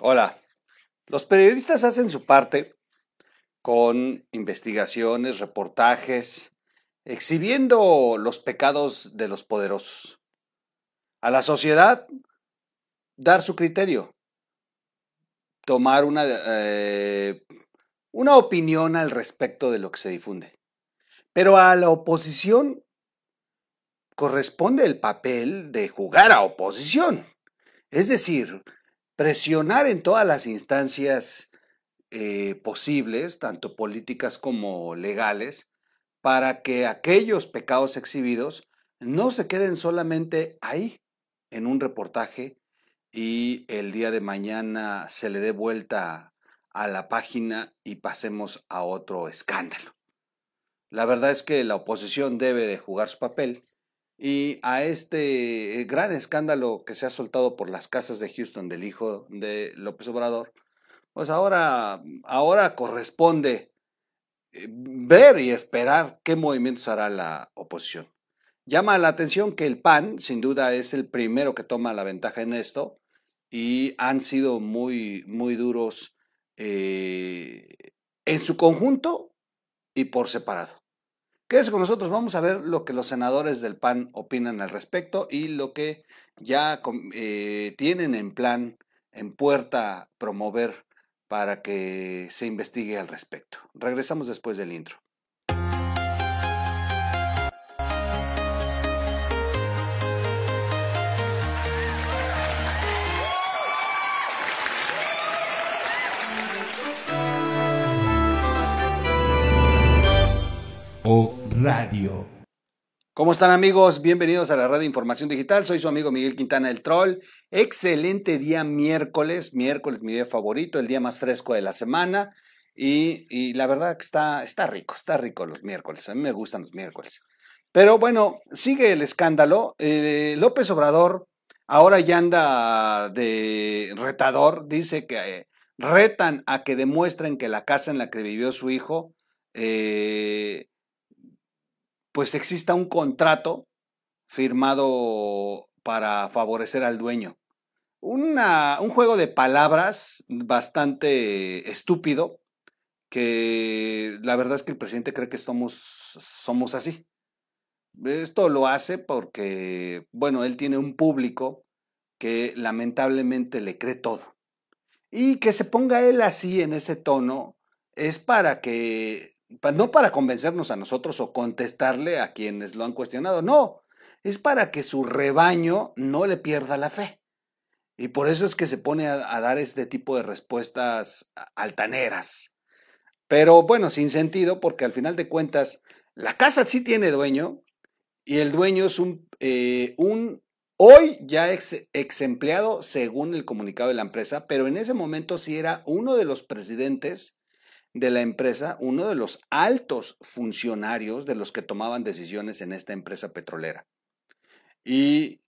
Hola. Los periodistas hacen su parte con investigaciones, reportajes, exhibiendo los pecados de los poderosos. A la sociedad, dar su criterio, tomar una, eh, una opinión al respecto de lo que se difunde. Pero a la oposición corresponde el papel de jugar a oposición. Es decir, presionar en todas las instancias eh, posibles, tanto políticas como legales, para que aquellos pecados exhibidos no se queden solamente ahí, en un reportaje, y el día de mañana se le dé vuelta a la página y pasemos a otro escándalo. La verdad es que la oposición debe de jugar su papel y a este gran escándalo que se ha soltado por las casas de Houston del hijo de López Obrador, pues ahora, ahora corresponde eh, ver y esperar qué movimientos hará la oposición. Llama la atención que el PAN, sin duda, es el primero que toma la ventaja en esto y han sido muy, muy duros eh, en su conjunto y por separado. Quédese con nosotros, vamos a ver lo que los senadores del PAN opinan al respecto y lo que ya eh, tienen en plan, en puerta, promover para que se investigue al respecto. Regresamos después del intro. Radio. ¿Cómo están amigos? Bienvenidos a la de información digital. Soy su amigo Miguel Quintana el Troll. Excelente día miércoles, miércoles mi día favorito, el día más fresco de la semana. Y, la verdad que está, está rico, está rico los miércoles. A mí me gustan los miércoles. Pero bueno, sigue el escándalo. Eh, López Obrador ahora ya anda de retador. Dice que eh, retan a que demuestren que la casa en la que vivió su hijo eh, pues exista un contrato firmado para favorecer al dueño. Un juego de palabras bastante estúpido, que la verdad es que el presidente cree que somos así. Esto lo hace porque, bueno, él tiene un público que lamentablemente le cree todo. Y que se ponga él así en ese tono es para que no para convencernos a nosotros o contestarle a quienes lo han cuestionado, no, es para que su rebaño no le pierda la fe. Y por eso es que se pone a, dar este tipo de respuestas altaneras. Pero bueno, sin sentido, porque al final de cuentas, la casa sí tiene dueño y el dueño es un, eh, un hoy ya ex, ex empleado según el comunicado de la empresa, pero en ese momento sí era uno de los presidentes de la empresa, uno de los altos funcionarios de los que tomaban decisiones en esta empresa petrolera. Y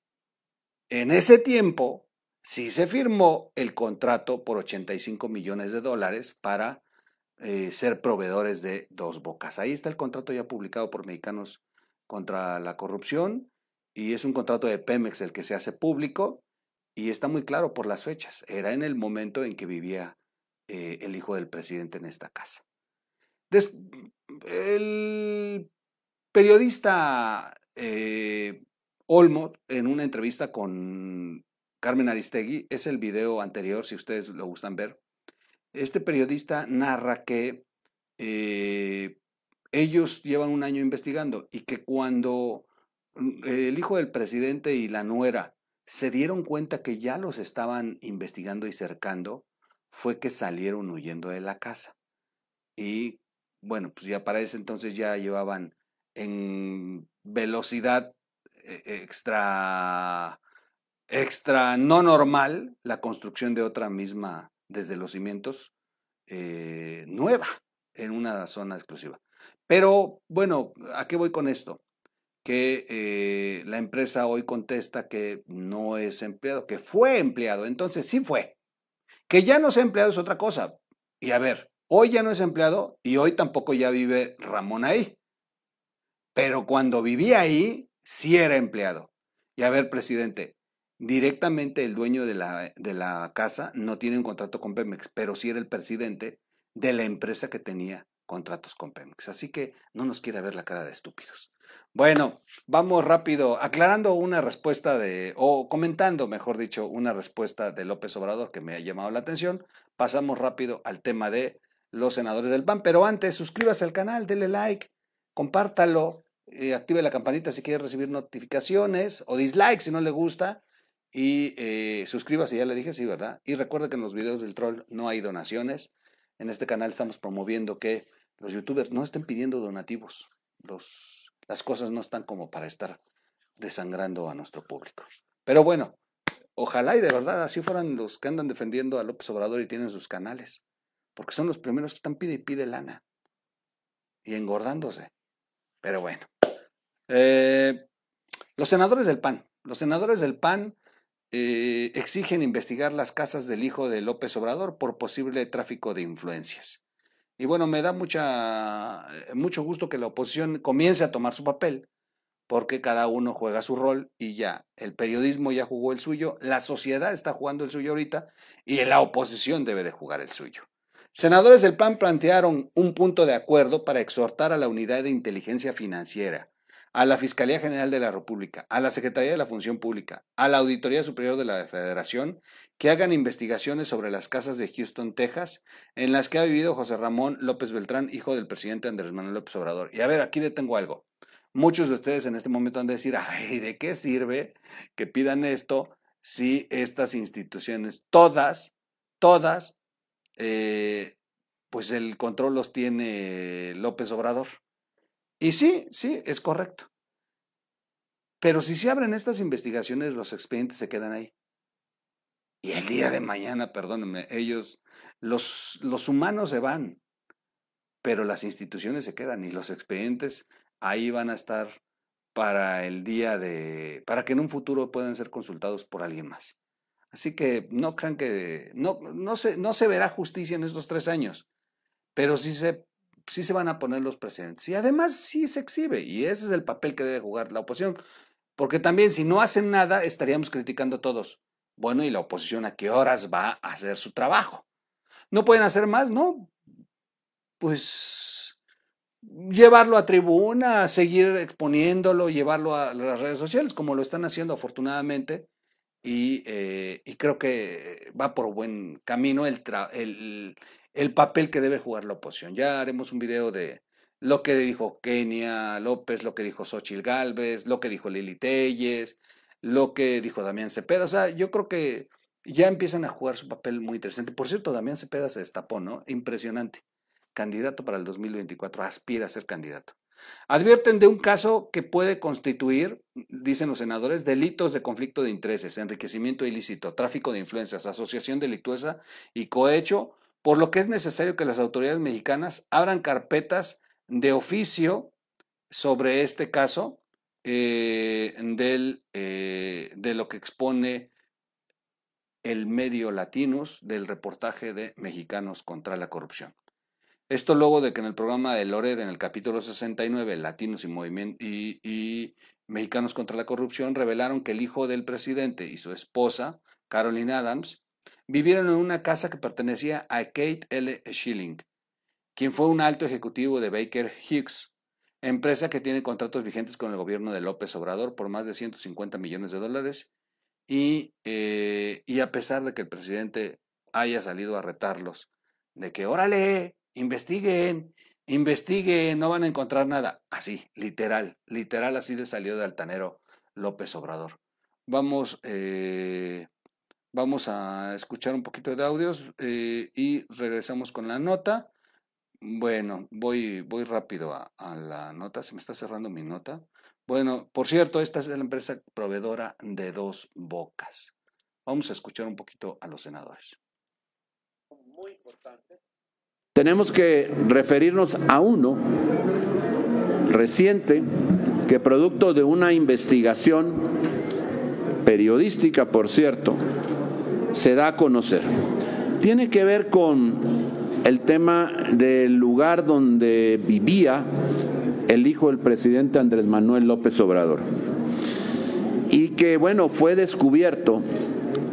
en ese tiempo sí se firmó el contrato por 85 millones de dólares para eh, ser proveedores de dos bocas. Ahí está el contrato ya publicado por Mexicanos contra la Corrupción y es un contrato de Pemex el que se hace público y está muy claro por las fechas. Era en el momento en que vivía eh, el hijo del presidente en esta casa. el periodista eh, Olmo, en una entrevista con Carmen Aristegui, es el video anterior, si ustedes lo gustan ver, este periodista narra que eh, ellos llevan un año investigando y que cuando mm, el hijo del presidente y la nuera se dieron cuenta que ya los estaban investigando y cercando, fue que salieron huyendo de la casa. Y bueno, pues ya para ese entonces ya llevaban en velocidad eh, extra, extra no normal la construcción de otra misma desde los cimientos eh, nueva en una zona exclusiva. Pero bueno, ¿a qué voy con esto? Que eh, la empresa hoy contesta que no es empleado, que fue empleado. Entonces sí fue, que ya no es empleado es otra cosa. Y a ver, hoy ya no es empleado y hoy tampoco ya vive Ramón ahí. Pero cuando vivía ahí, sí era empleado. Y a ver, presidente, Directamente el dueño de la, de la casa no tiene un contrato con Pemex, pero sí era el presidente de la empresa que tenía contratos con Pemex. Así que no nos quiere ver la cara de estúpidos. Bueno, vamos rápido, aclarando una respuesta de, o comentando, mejor dicho, una respuesta de López Obrador que me ha llamado la atención. Pasamos rápido al tema de los senadores del PAN. Pero antes, suscríbase al canal, dele like, compártalo, eh, active la campanita si quiere recibir notificaciones o dislike si no le gusta. Y eh, suscríbase, ya le dije, sí, ¿verdad? Y recuerda que en los videos del troll no hay donaciones. En este canal estamos promoviendo que los youtubers no estén pidiendo donativos. Los las cosas no están como para estar desangrando a nuestro público. Pero bueno, ojalá y de verdad así fueran los que andan defendiendo a López Obrador y tienen sus canales, porque son los primeros que están pide y pide lana y engordándose. Pero bueno, eh, los senadores del PAN, los senadores del PAN eh, exigen investigar las casas del hijo de López Obrador por posible tráfico de influencias. Y bueno, me da mucha, eh, mucho gusto que la oposición comience a tomar su papel, porque cada uno juega su rol y ya, el periodismo ya jugó el suyo, la sociedad está jugando el suyo ahorita y la oposición debe de jugar el suyo. Senadores del PAN plantearon un punto de acuerdo para exhortar a la Unidad de Inteligencia Financiera a la Fiscalía General de la República, a la Secretaría de la Función Pública, a la Auditoría Superior de la Federación, que hagan investigaciones sobre las casas de Houston, Texas, en las que ha vivido José Ramón López Beltrán, hijo del presidente Andrés Manuel López Obrador. Y a ver, aquí detengo algo. Muchos de ustedes en este momento han de decir, ay, ¿de qué sirve que pidan esto si estas instituciones, todas, todas, eh, pues el control los tiene López Obrador? Y sí, sí, es correcto. Pero si se abren estas investigaciones, los expedientes se quedan ahí. Y el día de mañana, perdónenme, ellos, los, los humanos se van, pero las instituciones se quedan y los expedientes ahí van a estar para el día de, para que en un futuro puedan ser consultados por alguien más. Así que no crean que, no, no, se, no se verá justicia en estos tres años, pero sí se sí se van a poner los presentes. Y además sí se exhibe, y ese es el papel que debe jugar la oposición. Porque también si no hacen nada, estaríamos criticando a todos. Bueno, ¿y la oposición a qué horas va a hacer su trabajo? ¿No pueden hacer más? No. Pues llevarlo a tribuna, seguir exponiéndolo, llevarlo a las redes sociales, como lo están haciendo afortunadamente. Y, eh, creo que va por buen camino el, el, el papel que debe jugar la oposición. Ya haremos un video de lo que dijo Kenia López, lo que dijo Xochil Gálvez, lo que dijo Lili Telles, lo que dijo Damián Cepeda. O sea, yo creo que ya empiezan a jugar su papel muy interesante. Por cierto, Damián Cepeda se destapó, ¿no? Impresionante. Candidato para el 2024, aspira a ser candidato. Advierten de un caso que puede constituir, dicen los senadores, delitos de conflicto de intereses, enriquecimiento ilícito, tráfico de influencias, asociación delictuosa y cohecho por lo que es necesario que las autoridades mexicanas abran carpetas de oficio sobre este caso eh, del, eh, de lo que expone el medio Latinos del reportaje de Mexicanos contra la Corrupción. Esto luego de que en el programa de Lored, en el capítulo 69, Latinos y, y Mexicanos contra la Corrupción, revelaron que el hijo del presidente y su esposa, Caroline Adams, vivieron en una casa que pertenecía a Kate L. Schilling, quien fue un alto ejecutivo de Baker Hughes, empresa que tiene contratos vigentes con el gobierno de López Obrador por más de 150 millones de dólares. Y, eh, y a pesar de que el presidente haya salido a retarlos, de que órale, investiguen, investiguen, no van a encontrar nada. Así, literal, literal así le salió de altanero López Obrador. Vamos eh, Vamos a escuchar un poquito de audios eh, y regresamos con la nota. Bueno, voy, voy rápido a, la nota. Se me está cerrando mi nota. Bueno, por cierto, esta es la empresa proveedora de dos bocas. Vamos a escuchar un poquito a los senadores. Muy importante. Tenemos que referirnos a uno reciente que producto de una investigación periodística, por cierto, se da a conocer. Tiene que ver con el tema del lugar donde vivía el hijo del presidente Andrés Manuel López Obrador y que, bueno, fue descubierto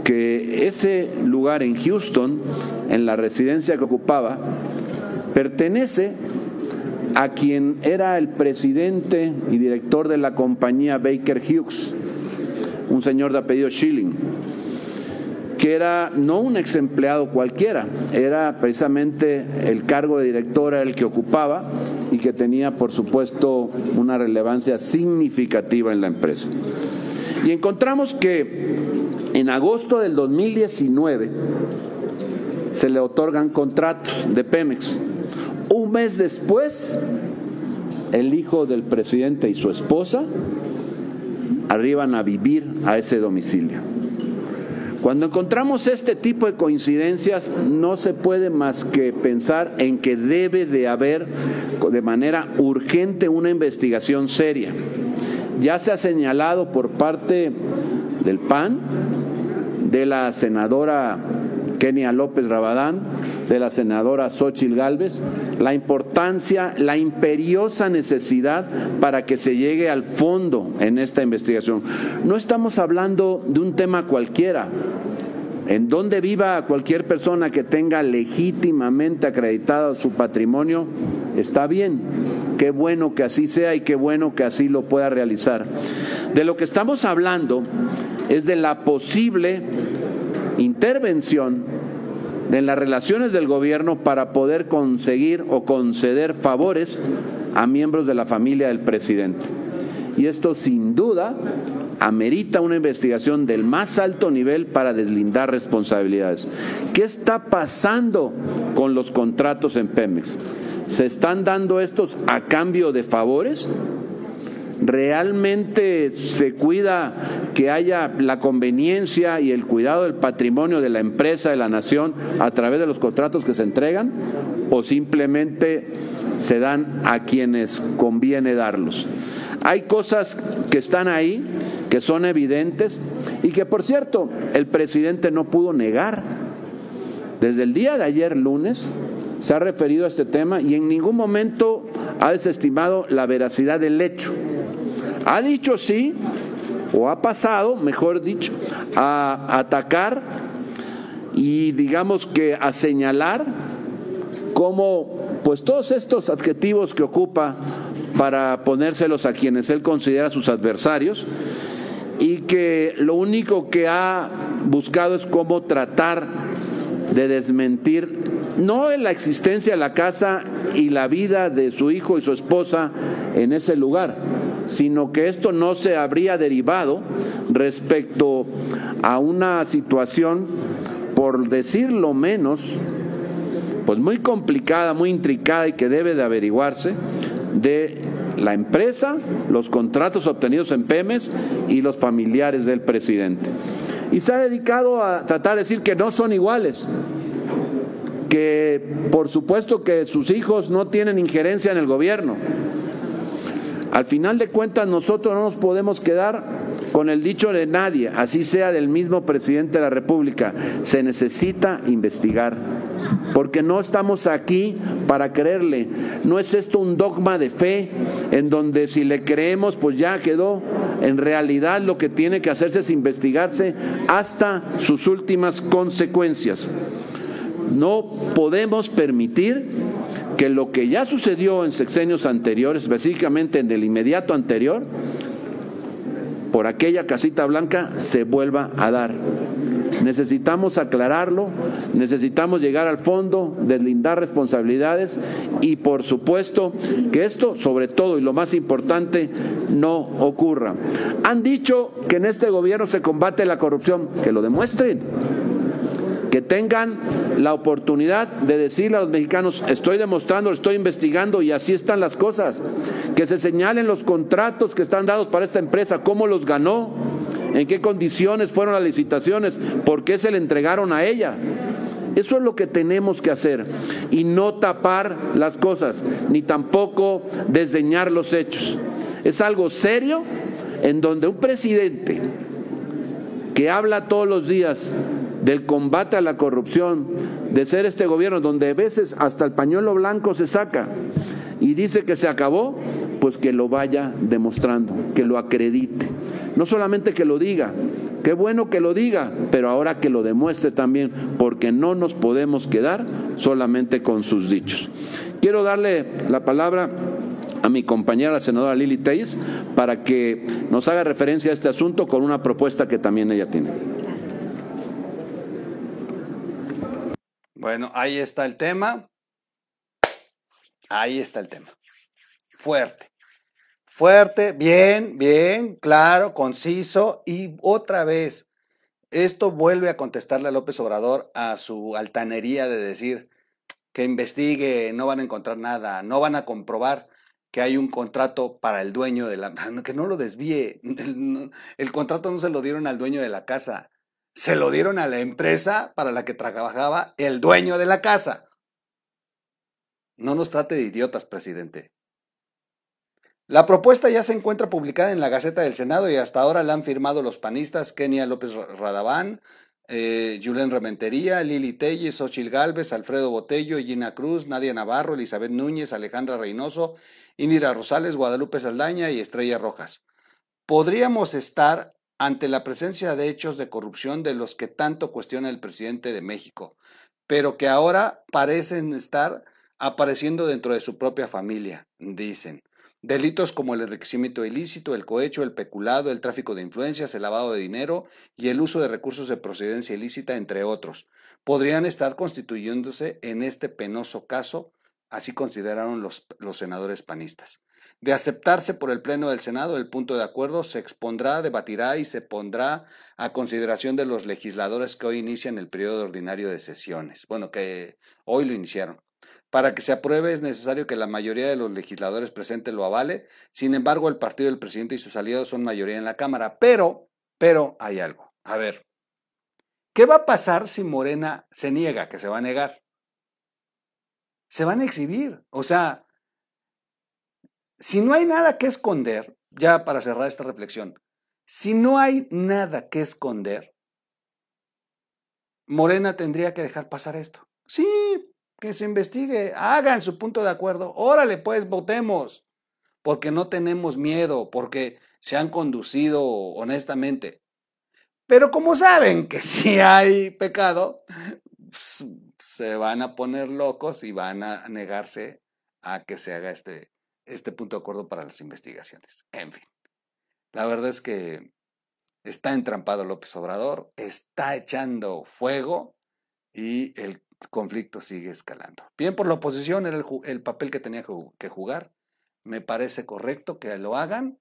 que ese lugar en Houston, en la residencia que ocupaba, pertenece a quien era el presidente y director de la compañía Baker Hughes, un señor de apellido Schilling, que era no un ex empleado cualquiera, era precisamente el cargo de director el que ocupaba y que tenía, por supuesto, una relevancia significativa en la empresa. Y encontramos que en agosto del 2019 se le otorgan contratos de Pemex. Un mes después, el hijo del presidente y su esposa arriban a vivir a ese domicilio. Cuando encontramos este tipo de coincidencias, no se puede más que pensar en que debe de haber de manera urgente una investigación seria. Ya se ha señalado por parte del PAN, de la senadora Kenia López Rabadán, de la senadora Xochil Gálvez, la importancia, la imperiosa necesidad para que se llegue al fondo en esta investigación. No estamos hablando de un tema cualquiera. En donde viva cualquier persona que tenga legítimamente acreditado su patrimonio, está bien. Qué bueno que así sea y qué bueno que así lo pueda realizar. De lo que estamos hablando es de la posible intervención en las relaciones del gobierno para poder conseguir o conceder favores a miembros de la familia del presidente. Y esto sin duda amerita una investigación del más alto nivel para deslindar responsabilidades. ¿Qué está pasando con los contratos en Pemex? ¿Se están dando estos a cambio de favores? ¿Realmente se cuida que haya la conveniencia y el cuidado del patrimonio de la empresa, de la nación, a través de los contratos que se entregan? ¿O simplemente se dan a quienes conviene darlos? Hay cosas que están ahí, que son evidentes y que, por cierto, el presidente no pudo negar. Desde el día de ayer, lunes, se ha referido a este tema y en ningún momento ha desestimado la veracidad del hecho. Ha dicho sí, o ha pasado, mejor dicho, a atacar y digamos que a señalar cómo pues todos estos adjetivos que ocupa para ponérselos a quienes él considera sus adversarios y que lo único que ha buscado es cómo tratar de desmentir no en la existencia de la casa y la vida de su hijo y su esposa en ese lugar, sino que esto no se habría derivado respecto a una situación, por decirlo menos, pues muy complicada, muy intricada y que debe de averiguarse de la empresa, los contratos obtenidos en Pemes y los familiares del presidente. Y se ha dedicado a tratar de decir que no son iguales, que por supuesto que sus hijos no tienen injerencia en el gobierno, al final de cuentas nosotros no nos podemos quedar con el dicho de nadie, así sea del mismo presidente de la República. Se necesita investigar, porque no estamos aquí para creerle. No es esto un dogma de fe en donde si le creemos pues ya quedó. En realidad lo que tiene que hacerse es investigarse hasta sus últimas consecuencias. No podemos permitir que lo que ya sucedió en sexenios anteriores, específicamente en el inmediato anterior, por aquella casita blanca se vuelva a dar. Necesitamos aclararlo, necesitamos llegar al fondo, deslindar responsabilidades y por supuesto que esto, sobre todo y lo más importante, no ocurra. Han dicho que en este gobierno se combate la corrupción, que lo demuestren que tengan la oportunidad de decirle a los mexicanos, estoy demostrando, estoy investigando y así están las cosas, que se señalen los contratos que están dados para esta empresa, cómo los ganó, en qué condiciones fueron las licitaciones, por qué se le entregaron a ella. Eso es lo que tenemos que hacer y no tapar las cosas, ni tampoco desdeñar los hechos. Es algo serio en donde un presidente que habla todos los días del combate a la corrupción, de ser este gobierno donde a veces hasta el pañuelo blanco se saca y dice que se acabó, pues que lo vaya demostrando, que lo acredite, no solamente que lo diga, qué bueno que lo diga, pero ahora que lo demuestre también, porque no nos podemos quedar solamente con sus dichos. Quiero darle la palabra a mi compañera la senadora Lili Teis para que nos haga referencia a este asunto con una propuesta que también ella tiene. Bueno, ahí está el tema. Ahí está el tema. Fuerte. Fuerte, bien, bien, claro, conciso y otra vez, esto vuelve a contestarle a López Obrador a su altanería de decir que investigue, no van a encontrar nada, no van a comprobar que hay un contrato para el dueño de la... que no lo desvíe, el, el contrato no se lo dieron al dueño de la casa, se lo dieron a la empresa para la que trabajaba el dueño de la casa. No nos trate de idiotas, presidente. La propuesta ya se encuentra publicada en la Gaceta del Senado y hasta ahora la han firmado los panistas Kenia López Radaván, eh, Julen Rementería, Lili Telles, Ochil Galvez, Alfredo Botello, Gina Cruz, Nadia Navarro, Elizabeth Núñez, Alejandra Reynoso, Indira Rosales, Guadalupe Saldaña y Estrella Rojas. Podríamos estar ante la presencia de hechos de corrupción de los que tanto cuestiona el presidente de México, pero que ahora parecen estar apareciendo dentro de su propia familia, dicen. Delitos como el enriquecimiento ilícito, el cohecho, el peculado, el tráfico de influencias, el lavado de dinero y el uso de recursos de procedencia ilícita, entre otros, podrían estar constituyéndose en este penoso caso, así consideraron los, senadores panistas. De aceptarse por el Pleno del Senado, el punto de acuerdo se expondrá, debatirá y se pondrá a consideración de los legisladores que hoy inician el periodo ordinario de sesiones. Bueno, que hoy lo iniciaron. Para que se apruebe es necesario que la mayoría de los legisladores presentes lo avale. Sin embargo, el partido del presidente y sus aliados son mayoría en la Cámara. Pero, pero hay algo. A ver, ¿qué va a pasar si Morena se niega, que se va a negar? Se van a exhibir. O sea, si no hay nada que esconder, ya para cerrar esta reflexión, si no hay nada que esconder, Morena tendría que dejar pasar esto. Sí, que se investigue, hagan su punto de acuerdo, órale pues, votemos, porque no tenemos miedo, porque se han conducido honestamente. Pero como saben que si hay pecado, se van a poner locos y van a negarse a que se haga este, este punto de acuerdo para las investigaciones. En fin, la verdad es que está entrampado López Obrador, está echando fuego y el conflicto sigue escalando. Bien por la oposición, era el, papel que tenía que jugar. Me parece correcto que lo hagan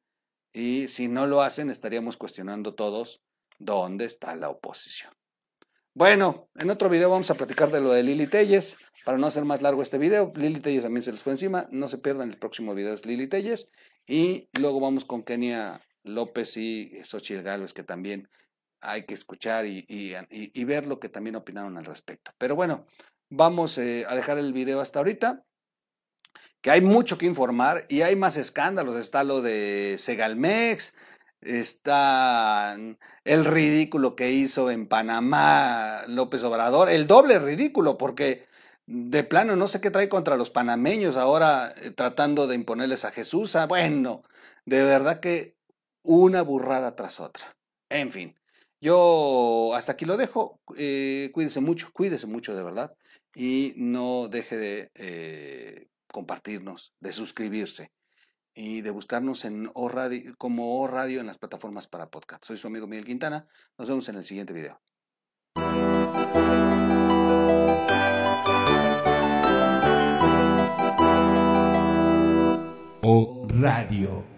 y si no lo hacen estaríamos cuestionando todos dónde está la oposición. Bueno, en otro video vamos a platicar de lo de Lili Telles. Para no hacer más largo este video, Lili Telles también se les fue encima. No se pierdan el próximo video, es Lili Telles. Y luego vamos con Kenia López y Xochitl Gálvez, que también hay que escuchar y, ver lo que también opinaron al respecto. Pero bueno, vamos eh, a dejar el video hasta ahorita, que hay mucho que informar y hay más escándalos. Está lo de Segalmex, está el ridículo que hizo en Panamá López Obrador, el doble ridículo, porque de plano no sé qué trae contra los panameños ahora eh, tratando de imponerles a Jesús. Ah, bueno, de verdad que una burrada tras otra. En fin, yo hasta aquí lo dejo. Eh, cuídese mucho, cuídese mucho de verdad. Y no deje de eh, compartirnos, de suscribirse y de buscarnos en o radio, como O Radio en las plataformas para podcast. Soy su amigo Miguel Quintana. Nos vemos en el siguiente video. O Radio.